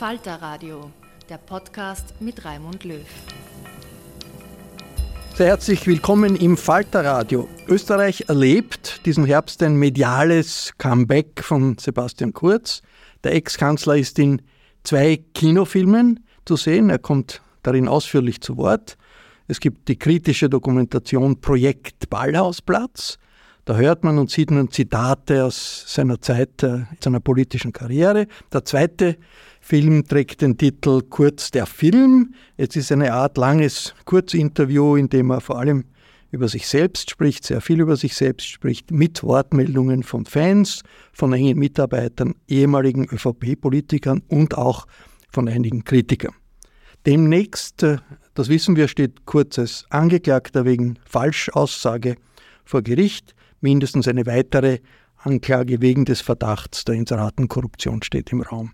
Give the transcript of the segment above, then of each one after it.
Falter Radio, der Podcast mit Raimund Löw. Sehr herzlich willkommen im Falter Radio. Österreich erlebt diesen Herbst ein mediales Comeback von Sebastian Kurz. Der Ex-Kanzler ist in zwei Kinofilmen zu sehen. Er kommt darin ausführlich zu Wort. Es gibt die kritische Dokumentation Projekt Ballhausplatz. Da hört man und sieht man Zitate aus seiner Zeit, äh, seiner politischen Karriere. Der zweite Film trägt den Titel Kurz der Film. Es ist eine Art langes Kurzinterview, in dem er vor allem über sich selbst spricht, sehr viel über sich selbst spricht, mit Wortmeldungen von Fans, von engen Mitarbeitern, ehemaligen ÖVP-Politikern und auch von einigen Kritikern. Demnächst, äh, das wissen wir, steht Kurz als Angeklagter wegen Falschaussage vor Gericht. Mindestens eine weitere Anklage wegen des Verdachts der Inseratenkorruption steht im Raum.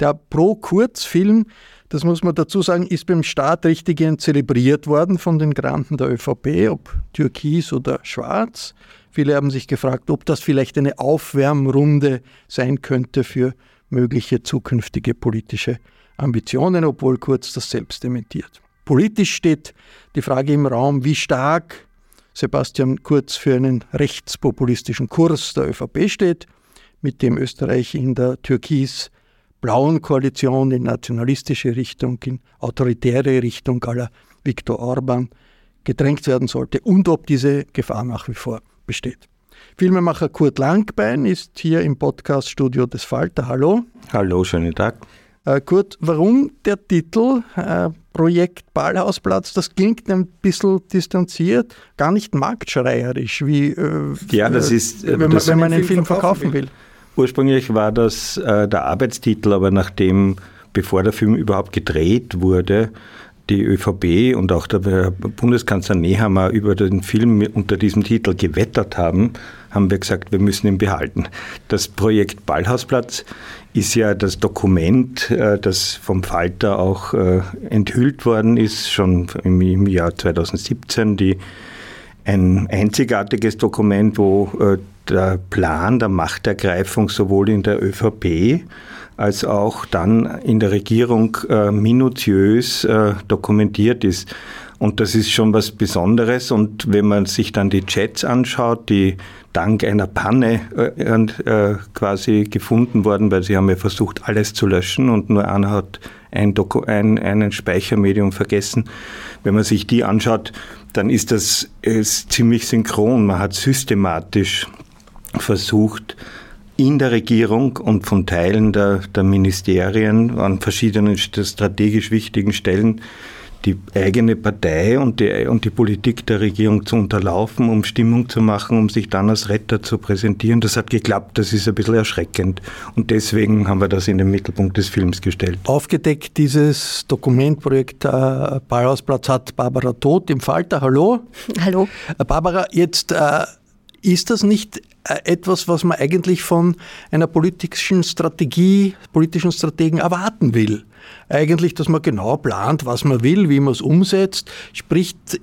Der Pro-Kurz-Film, das muss man dazu sagen, ist beim Staat richtig zelebriert worden von den Granten der ÖVP, ob türkis oder schwarz. Viele haben sich gefragt, ob das vielleicht eine Aufwärmrunde sein könnte für mögliche zukünftige politische Ambitionen, obwohl Kurz das selbst dementiert. Politisch steht die Frage im Raum, wie stark Sebastian Kurz für einen rechtspopulistischen Kurs der ÖVP steht, mit dem Österreich in der türkis blauen Koalition in nationalistische Richtung, in autoritäre Richtung aller Viktor Orban gedrängt werden sollte und ob diese Gefahr nach wie vor besteht. Filmemacher Kurt Langbein ist hier im Podcaststudio des Falter. Hallo. Hallo, schönen Tag. Äh, Kurt, warum der Titel äh, Projekt Ballhausplatz? Das klingt ein bisschen distanziert, gar nicht marktschreierisch, wie äh, ja, das ist, wenn, man, wenn man einen Film verkaufen will. will. Ursprünglich war das äh, der Arbeitstitel, aber nachdem, bevor der Film überhaupt gedreht wurde, die ÖVP und auch der Bundeskanzler Nehammer über den Film unter diesem Titel gewettert haben, haben wir gesagt, wir müssen ihn behalten. Das Projekt Ballhausplatz ist ja das Dokument, äh, das vom Falter auch äh, enthüllt worden ist, schon im Jahr 2017, die, ein einzigartiges Dokument, wo äh, der Plan der Machtergreifung sowohl in der ÖVP als auch dann in der Regierung äh, minutiös äh, dokumentiert ist. Und das ist schon was Besonderes. Und wenn man sich dann die Chats anschaut, die dank einer Panne äh, äh quasi gefunden wurden, weil sie haben ja versucht, alles zu löschen und nur einer hat ein, Doku ein, einen Speichermedium vergessen. Wenn man sich die anschaut, dann ist das ist ziemlich synchron. Man hat systematisch versucht, in der Regierung und von Teilen der, der Ministerien an verschiedenen strategisch wichtigen Stellen die eigene Partei und die, und die Politik der Regierung zu unterlaufen, um Stimmung zu machen, um sich dann als Retter zu präsentieren. Das hat geklappt, das ist ein bisschen erschreckend. Und deswegen haben wir das in den Mittelpunkt des Films gestellt. Aufgedeckt dieses Dokumentprojekt äh, Ballhausplatz hat Barbara Todt im Falter. Hallo. Hallo. Äh, Barbara, jetzt äh, ist das nicht äh, etwas, was man eigentlich von einer politischen Strategie, politischen Strategen erwarten will? Eigentlich, dass man genau plant, was man will, wie man es umsetzt, spricht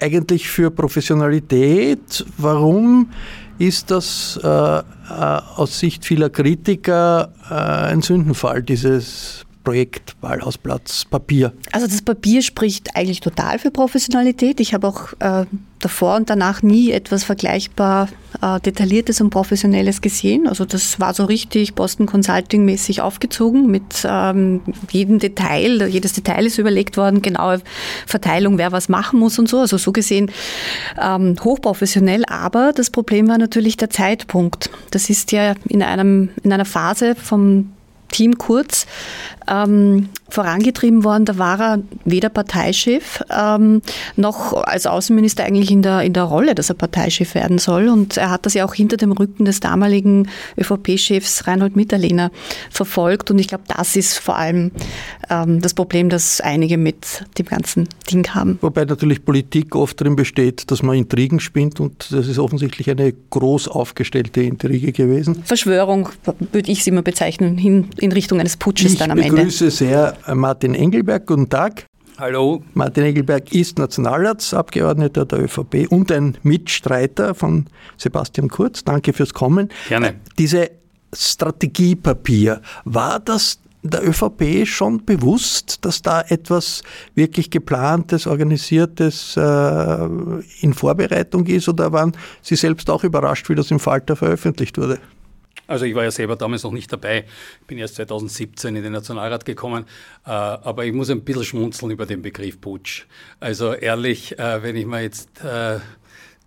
eigentlich für Professionalität. Warum ist das äh, äh, aus Sicht vieler Kritiker äh, ein Sündenfall, dieses Projekt Ballhausplatz Papier? Also das Papier spricht eigentlich total für Professionalität. Ich habe auch äh, davor und danach nie etwas vergleichbar äh, Detailliertes und Professionelles gesehen. Also das war so richtig Boston Consulting mäßig aufgezogen mit ähm, jedem Detail. Jedes Detail ist überlegt worden, genaue Verteilung, wer was machen muss und so. Also so gesehen ähm, hochprofessionell. Aber das Problem war natürlich der Zeitpunkt. Das ist ja in, einem, in einer Phase vom Team Kurz ähm, vorangetrieben worden. Da war er weder Parteichef ähm, noch als Außenminister eigentlich in der, in der Rolle, dass er Parteichef werden soll. Und er hat das ja auch hinter dem Rücken des damaligen ÖVP-Chefs Reinhold Mitterlehner verfolgt. Und ich glaube, das ist vor allem ähm, das Problem, das einige mit dem ganzen Ding haben. Wobei natürlich Politik oft darin besteht, dass man Intrigen spinnt und das ist offensichtlich eine groß aufgestellte Intrige gewesen. Verschwörung würde ich sie immer bezeichnen, hin in Richtung eines Putsches ich dann am Ende. Ich begrüße sehr Martin Engelberg. Guten Tag. Hallo. Martin Engelberg ist Nationalratsabgeordneter der ÖVP und ein Mitstreiter von Sebastian Kurz. Danke fürs Kommen. Gerne. Diese Strategiepapier, war das der ÖVP schon bewusst, dass da etwas wirklich geplantes, organisiertes äh, in Vorbereitung ist oder waren Sie selbst auch überrascht, wie das im Falter veröffentlicht wurde? Also ich war ja selber damals noch nicht dabei, bin erst 2017 in den Nationalrat gekommen, äh, aber ich muss ein bisschen schmunzeln über den Begriff Putsch. Also ehrlich, äh, wenn ich mir jetzt äh,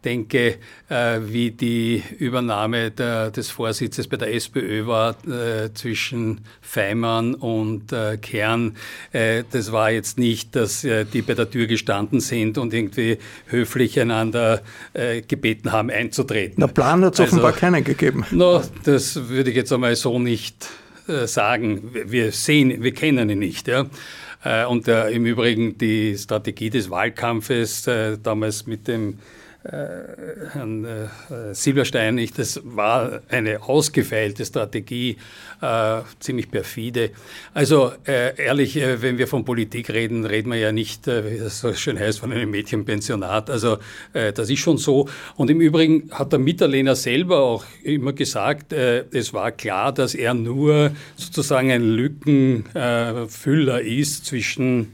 denke, äh, wie die Übernahme der, des Vorsitzes bei der SPÖ war äh, zwischen Feimann und äh, Kern. Äh, das war jetzt nicht, dass äh, die bei der Tür gestanden sind und irgendwie höflich einander äh, gebeten haben, einzutreten. Na, Plan hat es also, offenbar keinen gegeben. No, das würde ich jetzt einmal so nicht sagen. Wir sehen, wir kennen ihn nicht. Ja. Und im Übrigen die Strategie des Wahlkampfes damals mit dem äh, Herrn äh, Silberstein nicht. Das war eine ausgefeilte Strategie, äh, ziemlich perfide. Also äh, ehrlich, äh, wenn wir von Politik reden, reden wir ja nicht, äh, wie das so schön heißt, von einem Mädchenpensionat. Also das ist schon so. Und im Übrigen hat der Mitterlehner selber auch immer gesagt, es war klar, dass er nur sozusagen ein Lückenfüller ist zwischen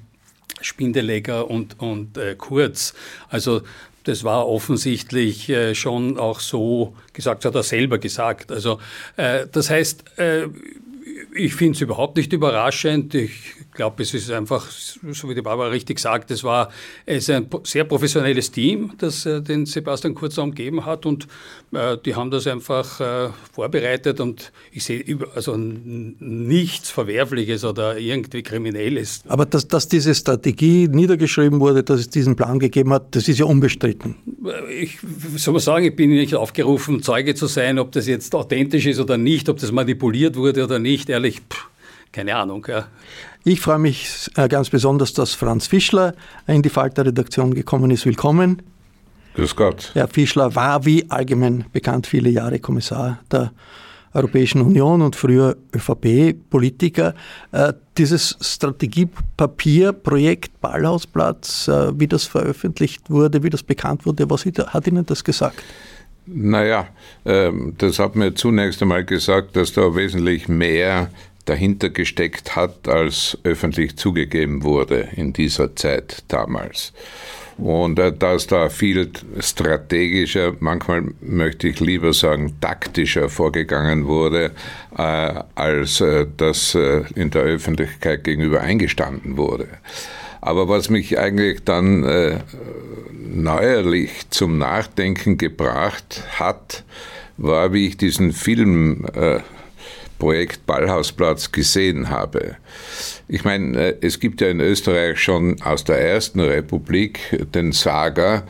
Spindelegger und, und äh, Kurz. Also das war offensichtlich äh, schon auch so gesagt, hat er selber gesagt. Also äh, das heißt, äh, ich finde es überhaupt nicht überraschend. Ich glaube, es ist einfach, so wie die Barbara richtig sagt, es war es ein sehr professionelles Team, das äh, den Sebastian Kurz umgeben hat und äh, die haben das einfach äh, vorbereitet und ich sehe also nichts Verwerfliches oder irgendwie Kriminelles. Aber dass, dass diese Strategie niedergeschrieben wurde, dass es diesen Plan gegeben hat, das ist ja unbestritten. Ich soll mal sagen, ich bin nicht aufgerufen, Zeuge zu sein, ob das jetzt authentisch ist oder nicht, ob das manipuliert wurde oder nicht. Ehrlich, pff, keine Ahnung. Ja. Ich freue mich äh, ganz besonders, dass Franz Fischler in die Falter-Redaktion gekommen ist. Willkommen. Grüß Gott. Herr Fischler war, wie allgemein bekannt, viele Jahre Kommissar der Europäischen Union und früher ÖVP-Politiker. Äh, dieses Strategiepapier, Projekt Ballhausplatz, äh, wie das veröffentlicht wurde, wie das bekannt wurde, was hat Ihnen das gesagt? Naja, ähm, das hat mir zunächst einmal gesagt, dass da wesentlich mehr dahinter gesteckt hat, als öffentlich zugegeben wurde in dieser Zeit damals. Und äh, dass da viel strategischer, manchmal möchte ich lieber sagen taktischer vorgegangen wurde, äh, als äh, das in der Öffentlichkeit gegenüber eingestanden wurde. Aber was mich eigentlich dann neuerlich zum Nachdenken gebracht hat, war, wie ich diesen Film äh, Projekt Ballhausplatz gesehen habe. Ich meine, äh, es gibt ja in Österreich schon aus der ersten Republik den Saga,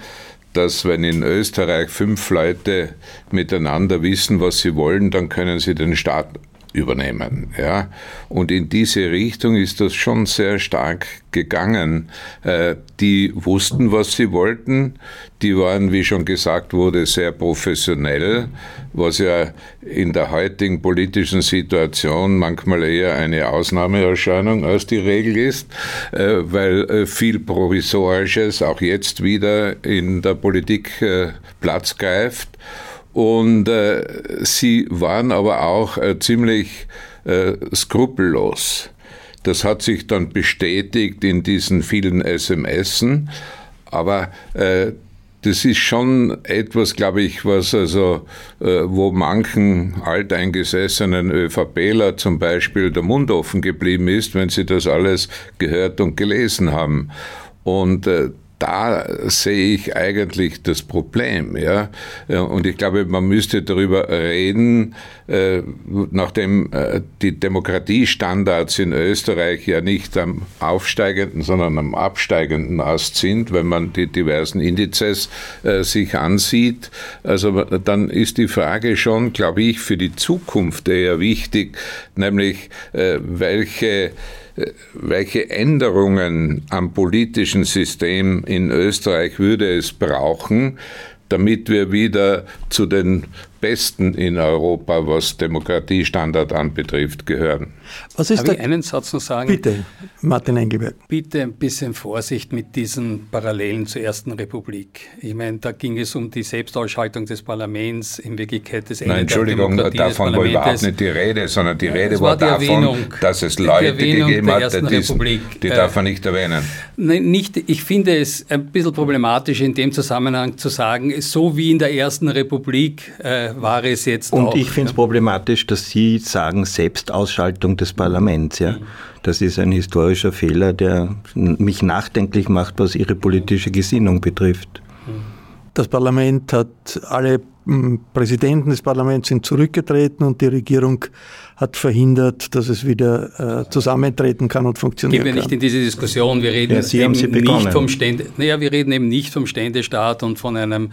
dass wenn in Österreich fünf Leute miteinander wissen, was sie wollen, dann können sie den Staat übernehmen. Ja? Und in diese Richtung ist das schon sehr stark gegangen. Äh, die wussten, was sie wollten. Die waren, wie schon gesagt wurde, sehr professionell, was ja in der heutigen politischen Situation manchmal eher eine Ausnahmeerscheinung als die Regel ist, äh, weil äh, viel Provisorisches auch jetzt wieder in der Politik Platz greift. Und äh, sie waren aber auch äh, ziemlich äh, skrupellos. Das hat sich dann bestätigt in diesen vielen SMSen. Aber äh, das ist schon etwas, glaube ich, was also, äh, wo manchen alteingesessenen ÖVPler zum Beispiel der Mund offen geblieben ist, wenn sie das alles gehört und gelesen haben. Und äh, da sehe ich eigentlich das Problem. Ja? Und ich glaube, man müsste darüber reden, äh, nachdem äh, die Demokratiestandards in Österreich ja nicht am aufsteigenden, sondern am absteigenden Ast sind, wenn man die diversen Indizes äh, sich ansieht. Also dann ist die Frage schon, glaube ich, für die Zukunft eher wichtig, nämlich welche welche Änderungen am politischen System in Österreich würde es brauchen, damit wir wieder zu den Besten in Europa, was Demokratiestandard anbetrifft, gehören. Was ist Darf ich einen Satz noch sagen? Bitte, Martin Engelberg. Bitte ein bisschen Vorsicht mit diesen Parallelen zur Ersten Republik. Ich meine, da ging es um die Selbstausschaltung des Parlaments, in Wirklichkeit des Ende Nein, Entschuldigung, davon war überhaupt nicht die Rede, sondern die Rede war, war davon, Erwähnung, dass es Leute gegeben hat, die, diesen, die darf man nicht erwähnen. Nein, nicht, ich finde es ein bisschen problematisch in dem Zusammenhang zu sagen, so wie in der Ersten Republik äh, war es jetzt Und auch, ich finde es problematisch, dass Sie sagen Selbstausschaltung des Parlaments. Ja? Das ist ein historischer Fehler, der mich nachdenklich macht, was Ihre politische Gesinnung betrifft. Das Parlament hat alle Präsidenten des Parlaments sind zurückgetreten und die Regierung hat verhindert, dass es wieder äh, zusammentreten kann und funktionieren Gehen wir nicht in diese Diskussion. Wir reden ja, eben nicht vom Stände, naja, wir reden eben nicht vom Ständestaat und von einer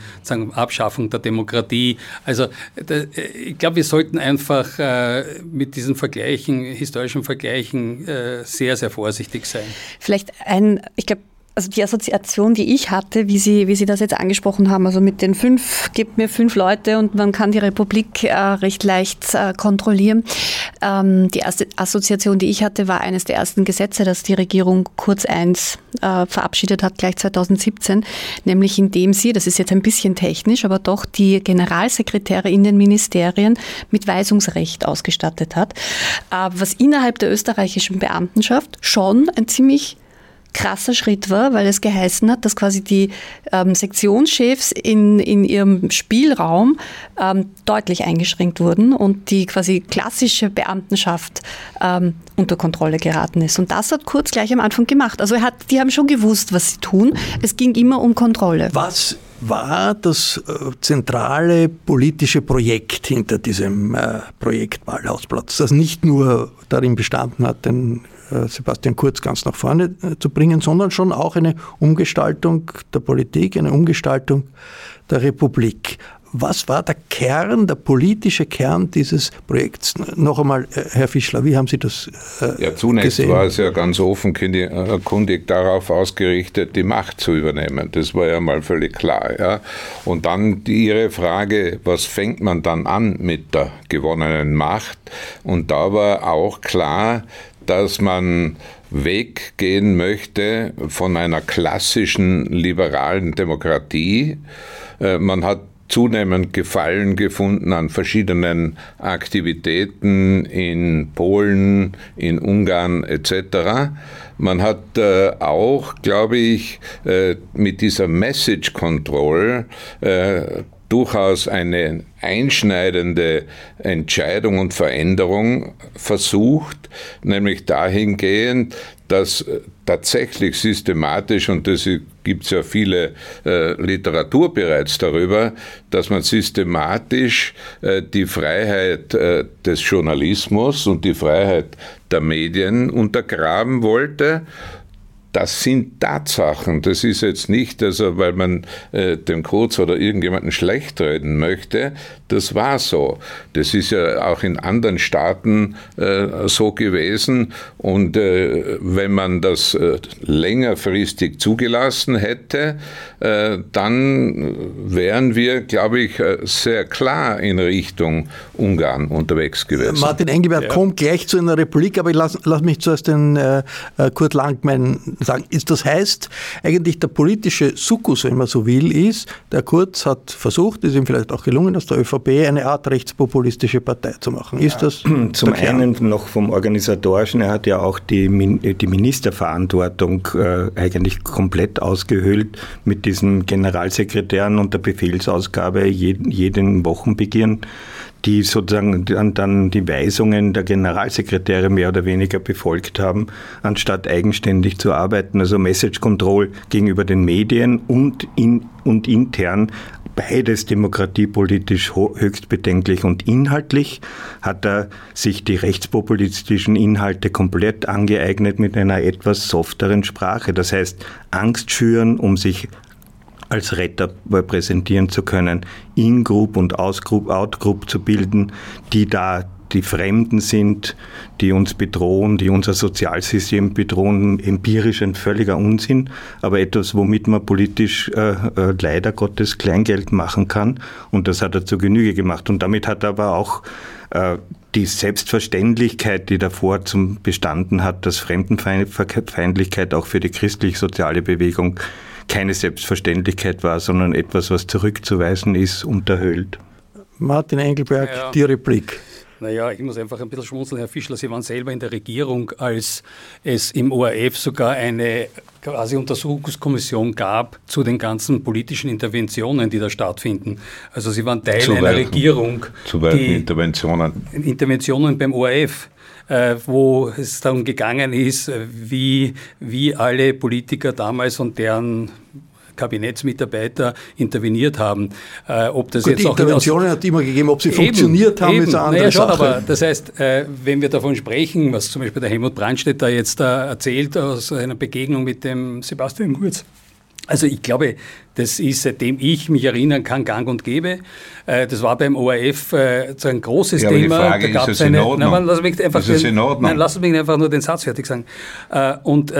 Abschaffung der Demokratie. Also da, äh, ich glaube, wir sollten einfach äh, mit diesen Vergleichen, historischen Vergleichen, äh, sehr, sehr vorsichtig sein. Vielleicht ein, ich glaube, also die Assoziation, die ich hatte, wie Sie, wie Sie das jetzt angesprochen haben, also mit den fünf, gebt mir fünf Leute und man kann die Republik äh, recht leicht äh, kontrollieren. Ähm, die erste Assoziation, die ich hatte, war eines der ersten Gesetze, das die Regierung Kurz 1 äh, verabschiedet hat, gleich 2017, nämlich indem sie, das ist jetzt ein bisschen technisch, aber doch die Generalsekretäre in den Ministerien mit Weisungsrecht ausgestattet hat, äh, was innerhalb der österreichischen Beamtenschaft schon ein ziemlich krasser Schritt war, weil es geheißen hat, dass quasi die ähm, Sektionschefs in, in ihrem Spielraum ähm, deutlich eingeschränkt wurden und die quasi klassische Beamtenschaft ähm, unter Kontrolle geraten ist. Und das hat Kurz gleich am Anfang gemacht. Also hat, die haben schon gewusst, was sie tun. Es ging immer um Kontrolle. Was war das äh, zentrale politische Projekt hinter diesem äh, Projekt Ballhausplatz, das nicht nur darin bestanden hat, den Sebastian Kurz ganz nach vorne äh, zu bringen, sondern schon auch eine Umgestaltung der Politik, eine Umgestaltung der Republik. Was war der Kern, der politische Kern dieses Projekts? Noch einmal, äh, Herr Fischler, wie haben Sie das äh, Ja, zunächst gesehen? war es ja ganz offenkundig darauf ausgerichtet, die Macht zu übernehmen. Das war ja mal völlig klar. Ja? Und dann die, Ihre Frage, was fängt man dann an mit der gewonnenen Macht? Und da war auch klar, dass man weggehen möchte von einer klassischen liberalen Demokratie. Äh, man hat zunehmend Gefallen gefunden an verschiedenen Aktivitäten in Polen, in Ungarn etc. Man hat äh, auch, glaube ich, äh, mit dieser Message Control äh, durchaus eine einschneidende Entscheidung und Veränderung versucht, nämlich dahingehend, dass tatsächlich systematisch, und das gibt es ja viele äh, Literatur bereits darüber, dass man systematisch äh, die Freiheit äh, des Journalismus und die Freiheit der Medien untergraben wollte das sind Tatsachen. Das ist jetzt nicht, also weil man äh, dem Kurz oder irgendjemanden schlecht reden möchte. Das war so. Das ist ja auch in anderen Staaten äh, so gewesen. Und äh, wenn man das äh, längerfristig zugelassen hätte, äh, dann wären wir, glaube ich, äh, sehr klar in Richtung Ungarn unterwegs gewesen. Martin Engelbert ja. kommt gleich zu einer Republik, aber ich lasse lass mich zuerst den Kurt Langmein sagen. Ist das heißt, eigentlich der politische Sukkus, wenn man so will, ist, der Kurz hat versucht, ist ihm vielleicht auch gelungen, aus der ÖVP eine Art rechtspopulistische Partei zu machen. Ist das zum einen noch vom organisatorischen, er hat ja auch die, die Ministerverantwortung äh, eigentlich komplett ausgehöhlt mit diesen Generalsekretären und der Befehlsausgabe jeden, jeden Wochenbeginn die sozusagen dann, dann die Weisungen der Generalsekretäre mehr oder weniger befolgt haben, anstatt eigenständig zu arbeiten. Also Message Control gegenüber den Medien und, in, und intern beides demokratiepolitisch höchst bedenklich und inhaltlich hat er sich die rechtspopulistischen Inhalte komplett angeeignet mit einer etwas softeren Sprache. Das heißt, Angst schüren, um sich als Retter präsentieren zu können, In-Group und Out-Group zu bilden, die da die Fremden sind, die uns bedrohen, die unser Sozialsystem bedrohen, empirisch ein völliger Unsinn, aber etwas, womit man politisch äh, äh, leider Gottes Kleingeld machen kann. Und das hat er zur Genüge gemacht. Und damit hat er aber auch äh, die Selbstverständlichkeit, die davor zum bestanden hat, dass Fremdenfeindlichkeit auch für die christlich-soziale Bewegung keine Selbstverständlichkeit war, sondern etwas, was zurückzuweisen ist, unterhöhlt. Martin Engelberg, ja. die Replik. Naja, ich muss einfach ein bisschen schmunzeln, Herr Fischler. Sie waren selber in der Regierung, als es im ORF sogar eine quasi Untersuchungskommission gab zu den ganzen politischen Interventionen, die da stattfinden. Also Sie waren Teil zu einer welchen, Regierung. Zu welchen Interventionen? Interventionen beim ORF. Äh, wo es darum gegangen ist, wie, wie alle Politiker damals und deren Kabinettsmitarbeiter interveniert haben. Äh, ob das Gut, jetzt die auch Interventionen hat immer gegeben, ob sie eben, funktioniert haben, eben. ist eine andere naja, schon, Sache. aber das heißt, äh, wenn wir davon sprechen, was zum Beispiel der Helmut Brandstedt da jetzt da erzählt aus einer Begegnung mit dem Sebastian Kurz, also ich glaube, das ist, seitdem ich mich erinnern kann, gang und gäbe. Äh, das war beim ORF äh, ein großes ja, Thema. Die Frage, da gab es eine. Nein, lass mich einfach ist den, nein, lass mich einfach nur den Satz fertig sagen. Äh, und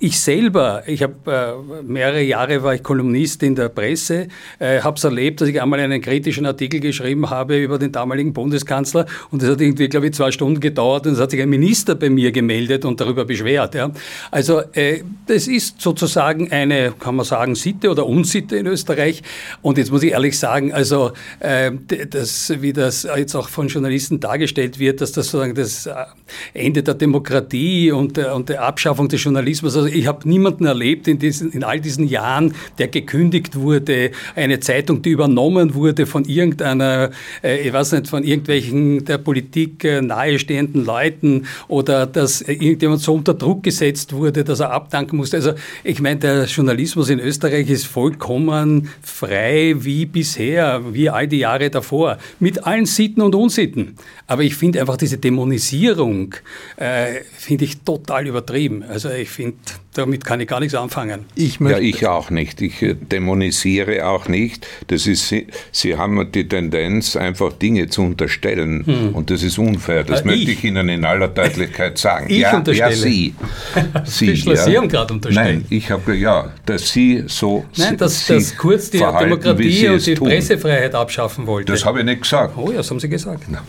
ich selber, ich habe mehrere Jahre war ich Kolumnist in der Presse, habe es erlebt, dass ich einmal einen kritischen Artikel geschrieben habe über den damaligen Bundeskanzler und das hat irgendwie, glaube ich, zwei Stunden gedauert und es hat sich ein Minister bei mir gemeldet und darüber beschwert. Ja. Also das ist sozusagen eine, kann man sagen, Sitte oder Unsitte Sitte in Österreich. Und jetzt muss ich ehrlich sagen, also äh, das, wie das jetzt auch von Journalisten dargestellt wird, dass das sozusagen das äh, Ende der Demokratie und, und der Abschaffung des Journalismus. Also ich habe niemanden erlebt in, diesen, in all diesen Jahren, der gekündigt wurde, eine Zeitung, die übernommen wurde von irgendeiner, äh, ich weiß nicht, von irgendwelchen der Politik äh, nahestehenden Leuten oder dass irgendjemand so unter Druck gesetzt wurde, dass er abdanken musste. Also ich meine, der Journalismus in Österreich ist vollkommen kommen frei wie bisher, wie all die Jahre davor, mit allen Sitten und Unsitten. Aber ich finde einfach diese Dämonisierung, äh, finde ich total übertrieben. Also ich finde, damit kann ich gar nichts anfangen. Ich ja, ich auch nicht. Ich äh, dämonisiere auch nicht. Das ist, Sie, Sie haben die Tendenz, einfach Dinge zu unterstellen. Hm. Und das ist unfair. Das äh, möchte ich. ich. Ihnen in aller Deutlichkeit sagen. Ich ja, unterstelle. Ja, Sie. Sie, ja. Sie haben gerade unterstellt. Nein, ich habe, ja, dass Sie so. Nein, dass, dass kurz die Demokratie und die tun. Pressefreiheit abschaffen wollte. Das habe ich nicht gesagt. Oh ja, das haben Sie gesagt. Na.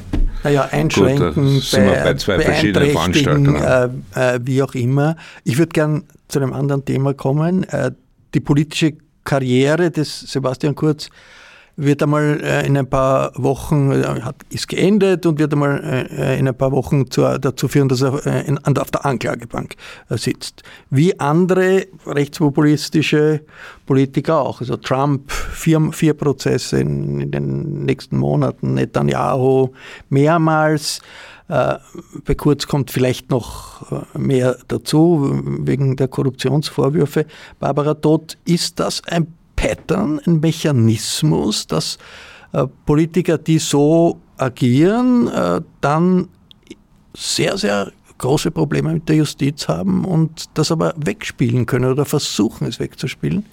Naja, einschränken, Gut, bei, bei zwei verschiedenen Veranstaltungen. Äh, äh, wie auch immer. Ich würde gern zu einem anderen Thema kommen. Äh, die politische Karriere des Sebastian Kurz wird einmal äh, in ein paar Wochen, äh, ist geendet und wird einmal äh, in ein paar Wochen zu, dazu führen, dass er auf der Anklagebank sitzt. Wie andere rechtspopulistische Politiker auch. Also Trump, vier, vier Prozesse in, in den nächsten Monaten, Netanyahu mehrmals. Bei Kurz kommt vielleicht noch mehr dazu wegen der Korruptionsvorwürfe. Barbara Todt, ist das ein Pattern, ein Mechanismus, dass äh, Politiker, die so agieren, dann sehr, sehr große Probleme mit der Justiz haben und das aber wegspielen können oder versuchen es wegzuspielen?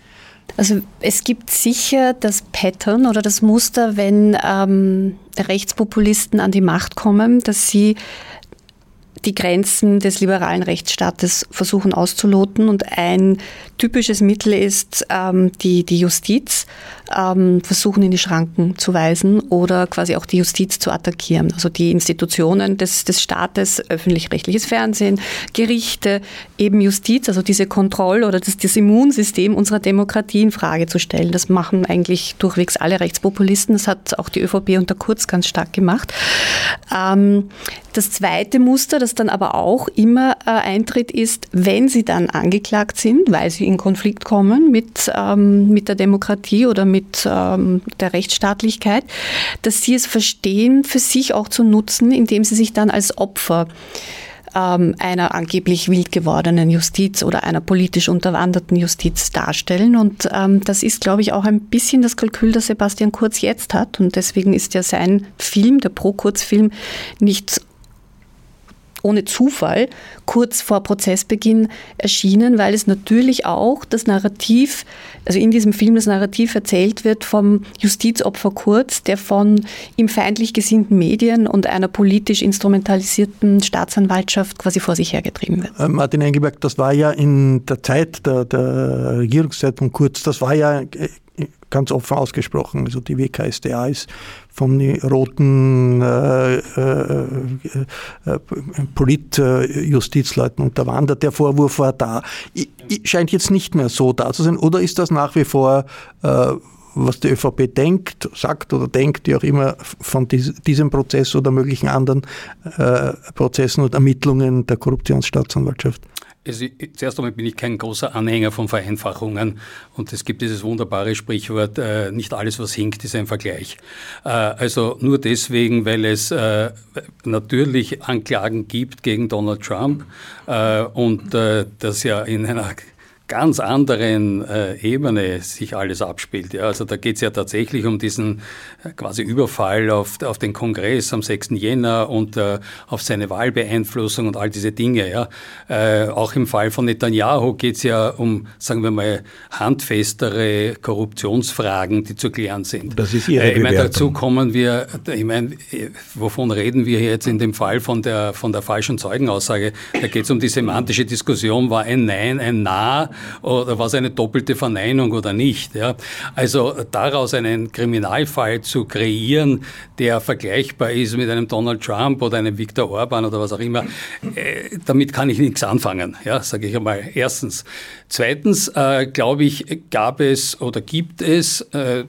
Also es gibt sicher das Pattern oder das Muster, wenn ähm, Rechtspopulisten an die Macht kommen, dass sie die Grenzen des liberalen Rechtsstaates versuchen auszuloten. Und ein typisches Mittel ist ähm, die, die Justiz ähm, versuchen in die Schranken zu weisen oder quasi auch die Justiz zu attackieren. Also die Institutionen des, des Staates, öffentlich-rechtliches Fernsehen, Gerichte, eben Justiz, also diese Kontrolle oder das, das Immunsystem unserer Demokratie in Frage zu stellen. Das machen eigentlich durchwegs alle Rechtspopulisten. Das hat auch die ÖVP unter Kurz ganz stark gemacht. Ähm, das zweite Muster, das dann aber auch immer äh, eintritt, ist, wenn sie dann angeklagt sind, weil sie in Konflikt kommen mit, ähm, mit der Demokratie oder mit ähm, der Rechtsstaatlichkeit, dass sie es verstehen, für sich auch zu nutzen, indem sie sich dann als Opfer ähm, einer angeblich wild gewordenen Justiz oder einer politisch unterwanderten Justiz darstellen. Und ähm, das ist, glaube ich, auch ein bisschen das Kalkül, das Sebastian Kurz jetzt hat. Und deswegen ist ja sein Film, der Pro-Kurz-Film, nicht ohne Zufall kurz vor Prozessbeginn erschienen, weil es natürlich auch das Narrativ, also in diesem Film das Narrativ erzählt wird vom Justizopfer Kurz, der von ihm feindlich gesinnten Medien und einer politisch instrumentalisierten Staatsanwaltschaft quasi vor sich hergetrieben wird. Äh, Martin Engelberg, das war ja in der Zeit der, der Regierungszeit von Kurz, das war ja äh, ganz offen ausgesprochen. Also die WKSDA ist von den roten äh, äh, äh, Politjustizleuten unterwandert. Der Vorwurf war da. I, scheint jetzt nicht mehr so da zu sein. Oder ist das nach wie vor äh, was die ÖVP denkt, sagt oder denkt, wie auch immer, von diesem Prozess oder möglichen anderen äh, Prozessen und Ermittlungen der Korruptionsstaatsanwaltschaft? Also, zuerst einmal bin ich kein großer Anhänger von Vereinfachungen und es gibt dieses wunderbare Sprichwort, äh, nicht alles, was hinkt, ist ein Vergleich. Äh, also nur deswegen, weil es äh, natürlich Anklagen gibt gegen Donald Trump äh, und äh, das ja in einer ganz anderen äh, Ebene sich alles abspielt. Ja. Also da geht es ja tatsächlich um diesen äh, quasi Überfall auf, auf den Kongress am 6. Jänner und äh, auf seine Wahlbeeinflussung und all diese Dinge. Ja. Äh, auch im Fall von Netanyahu geht es ja um, sagen wir mal, handfestere Korruptionsfragen, die zu klären sind. Das ist Ihre äh, Ich meine, dazu kommen wir, ich meine, wovon reden wir jetzt in dem Fall von der, von der falschen Zeugenaussage? Da geht es um die semantische Diskussion, war ein Nein ein Na oder was eine doppelte Verneinung oder nicht. Ja. Also daraus einen Kriminalfall zu kreieren, der vergleichbar ist mit einem Donald Trump oder einem Viktor Orban oder was auch immer, äh, damit kann ich nichts anfangen, ja, sage ich einmal. Erstens. Zweitens, äh, glaube ich, gab es oder gibt es äh,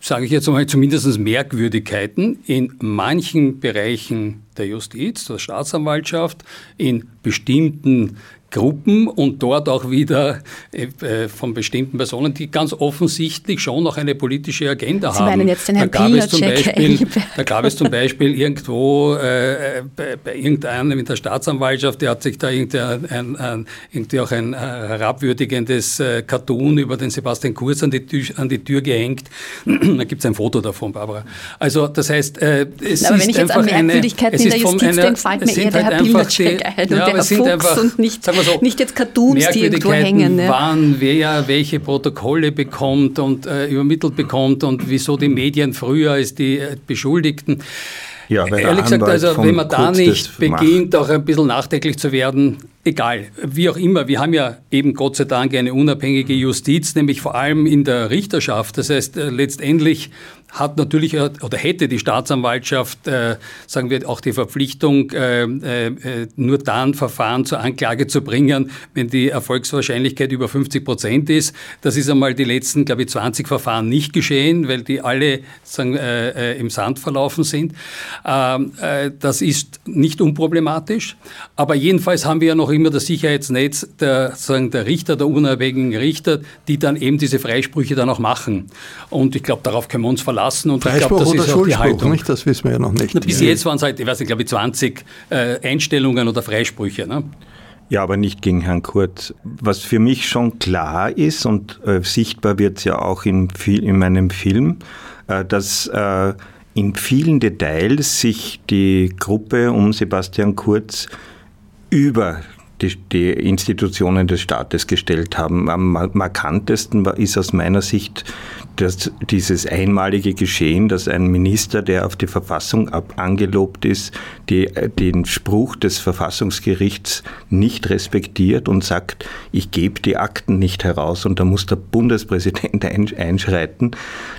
sage ich jetzt mal, zumindest Merkwürdigkeiten in manchen Bereichen der Justiz, der Staatsanwaltschaft, in bestimmten Gruppen und dort auch wieder äh, äh, von bestimmten Personen, die ganz offensichtlich schon noch eine politische Agenda Sie haben. Meinen jetzt den da, Herrn gab es zum Beispiel, da gab es zum Beispiel irgendwo äh, bei, bei, irgendeinem in der Staatsanwaltschaft, der hat sich da irgendwie, ein, ein, irgendwie auch ein äh, herabwürdigendes Cartoon über den Sebastian Kurz an die, Tür, an die Tür gehängt. da gibt es ein Foto davon, Barbara. Also das heißt, äh, es Aber ist wenn ich jetzt an Merkwürdigkeiten in der Justiz denke, fällt mir eher der halt Herr Pilnacek ein und der Herr Fuchs und nicht so, nicht jetzt Cartoons, die irgendwo hängen. Ne? Wann wer welche Protokolle bekommt und äh, übermittelt bekommt und wieso die Medien früher als die äh, Beschuldigten. Ja, Ehrlich gesagt, also wenn man da nicht beginnt, auch ein bisschen nachdenklich zu werden, egal, wie auch immer, wir haben ja eben Gott sei Dank eine unabhängige Justiz, nämlich vor allem in der Richterschaft. Das heißt, äh, letztendlich hat natürlich äh, oder hätte die Staatsanwaltschaft, äh, sagen wir, auch die Verpflichtung, äh, äh, nur dann Verfahren zur Anklage zu bringen, wenn die Erfolgswahrscheinlichkeit über 50 Prozent ist. Das ist einmal die letzten, glaube ich, 20 Verfahren nicht geschehen, weil die alle sagen, äh, äh, im Sand verlaufen sind. Ähm, das ist nicht unproblematisch. Aber jedenfalls haben wir ja noch immer das Sicherheitsnetz der, sagen, der Richter, der unabhängigen Richter, die dann eben diese Freisprüche dann auch machen. Und ich glaube, darauf können wir uns verlassen. Und Freispruch ich glaube, das ist auch die Haltung. Nicht? Das wissen wir ja noch nicht. Na, bis jetzt waren es halt, ich weiß nicht, glaube ich, 20 äh, Einstellungen oder Freisprüche. Ne? Ja, aber nicht gegen Herrn Kurz. Was für mich schon klar ist und äh, sichtbar wird es ja auch in, in meinem Film, äh, dass äh, in vielen Details sich die Gruppe um Sebastian Kurz über die, die, Institutionen des Staates gestellt haben. Am markantesten ist aus meiner Sicht dass dieses einmalige Geschehen, dass ein Minister, der auf die Verfassung ab angelobt ist, die, den Spruch des Verfassungsgerichts nicht respektiert und sagt, ich gebe die Akten nicht heraus und da muss der Bundespräsident einschreiten.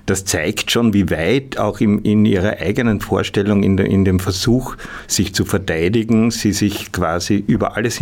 Das zeigt schon, wie weit auch im, in ihrer eigenen Vorstellung, in, de, in dem Versuch, sich zu verteidigen, sie sich quasi über alles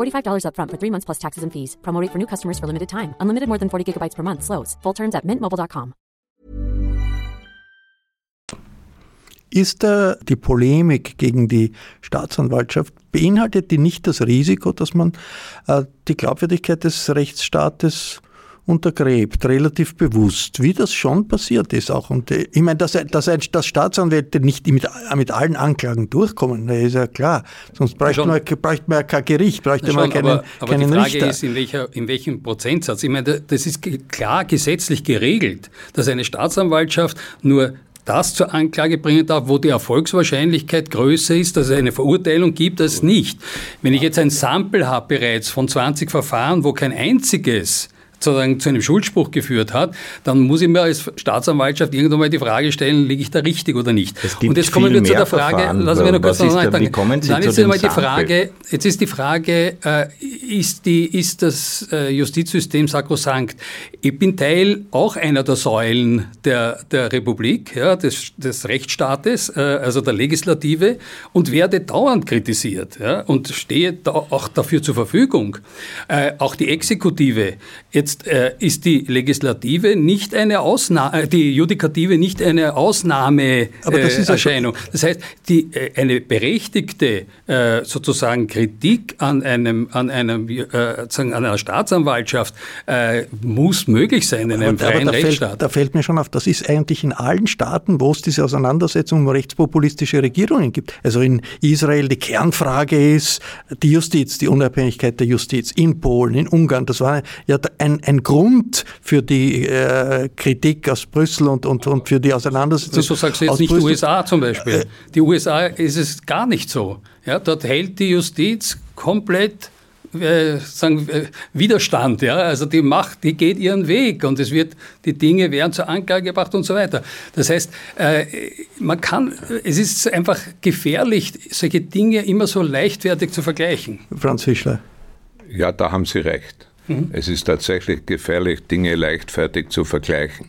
$45 upfront for three months plus taxes and fees. Promo for new customers for limited time. Unlimited more than 40 gigabytes per month. Slows. Full terms at mintmobile.com. Ist äh, die Polemik gegen die Staatsanwaltschaft, beinhaltet die nicht das Risiko, dass man äh, die Glaubwürdigkeit des Rechtsstaates untergräbt, relativ bewusst, wie das schon passiert ist auch. Und äh, ich meine, dass, dass, dass Staatsanwälte nicht mit, mit allen Anklagen durchkommen, ist ja klar. Sonst bräuchte man, bräuchte man kein Gericht, bräuchte man keinen, aber, aber keinen die Frage Richter. ist, in, welcher, in welchem Prozentsatz. Ich meine, das ist klar gesetzlich geregelt, dass eine Staatsanwaltschaft nur das zur Anklage bringen darf, wo die Erfolgswahrscheinlichkeit größer ist, dass es eine Verurteilung gibt, als nicht. Wenn ich jetzt ein Sample habe bereits von 20 Verfahren, wo kein einziges sozusagen zu einem Schuldspruch geführt hat, dann muss ich mir als Staatsanwaltschaft irgendwann mal die Frage stellen, liege ich da richtig oder nicht? Und jetzt kommen wir zu der Frage, lassen wir noch kurz noch da, dann ist einmal die Sample? Frage, jetzt ist die Frage, äh, ist, die, ist das äh, Justizsystem sakrosankt? Ich bin Teil auch einer der Säulen der, der Republik, ja, des, des Rechtsstaates, äh, also der Legislative und werde dauernd kritisiert ja, und stehe da auch dafür zur Verfügung. Äh, auch die Exekutive. Jetzt äh, ist die Legislative nicht eine Ausnahme, die Judikative nicht eine Ausnahmeerscheinung. Das, äh, das heißt, die, äh, eine berechtigte äh, sozusagen Kritik an einem, an einem, äh, sozusagen an einer Staatsanwaltschaft äh, muss möglich sein in einem aber, freien aber da Rechtsstaat. Fällt, da fällt mir schon auf, das ist eigentlich in allen Staaten, wo es diese Auseinandersetzung um rechtspopulistische Regierungen gibt. Also in Israel die Kernfrage ist die Justiz, die Unabhängigkeit der Justiz. In Polen, in Ungarn, das war ja ein, ein Grund für die äh, Kritik aus Brüssel und, und, und für die Auseinandersetzung. Wieso sagst du jetzt aus nicht Brüssel. USA zum Beispiel? Äh, die USA ist es gar nicht so. Ja, dort hält die Justiz komplett äh, sagen, äh, Widerstand, ja, also die Macht, die geht ihren Weg und es wird, die Dinge werden zur Anklage gebracht und so weiter. Das heißt, äh, man kann, es ist einfach gefährlich, solche Dinge immer so leichtfertig zu vergleichen. Franz Fischler. Ja, da haben Sie recht. Es ist tatsächlich gefährlich, Dinge leichtfertig zu vergleichen.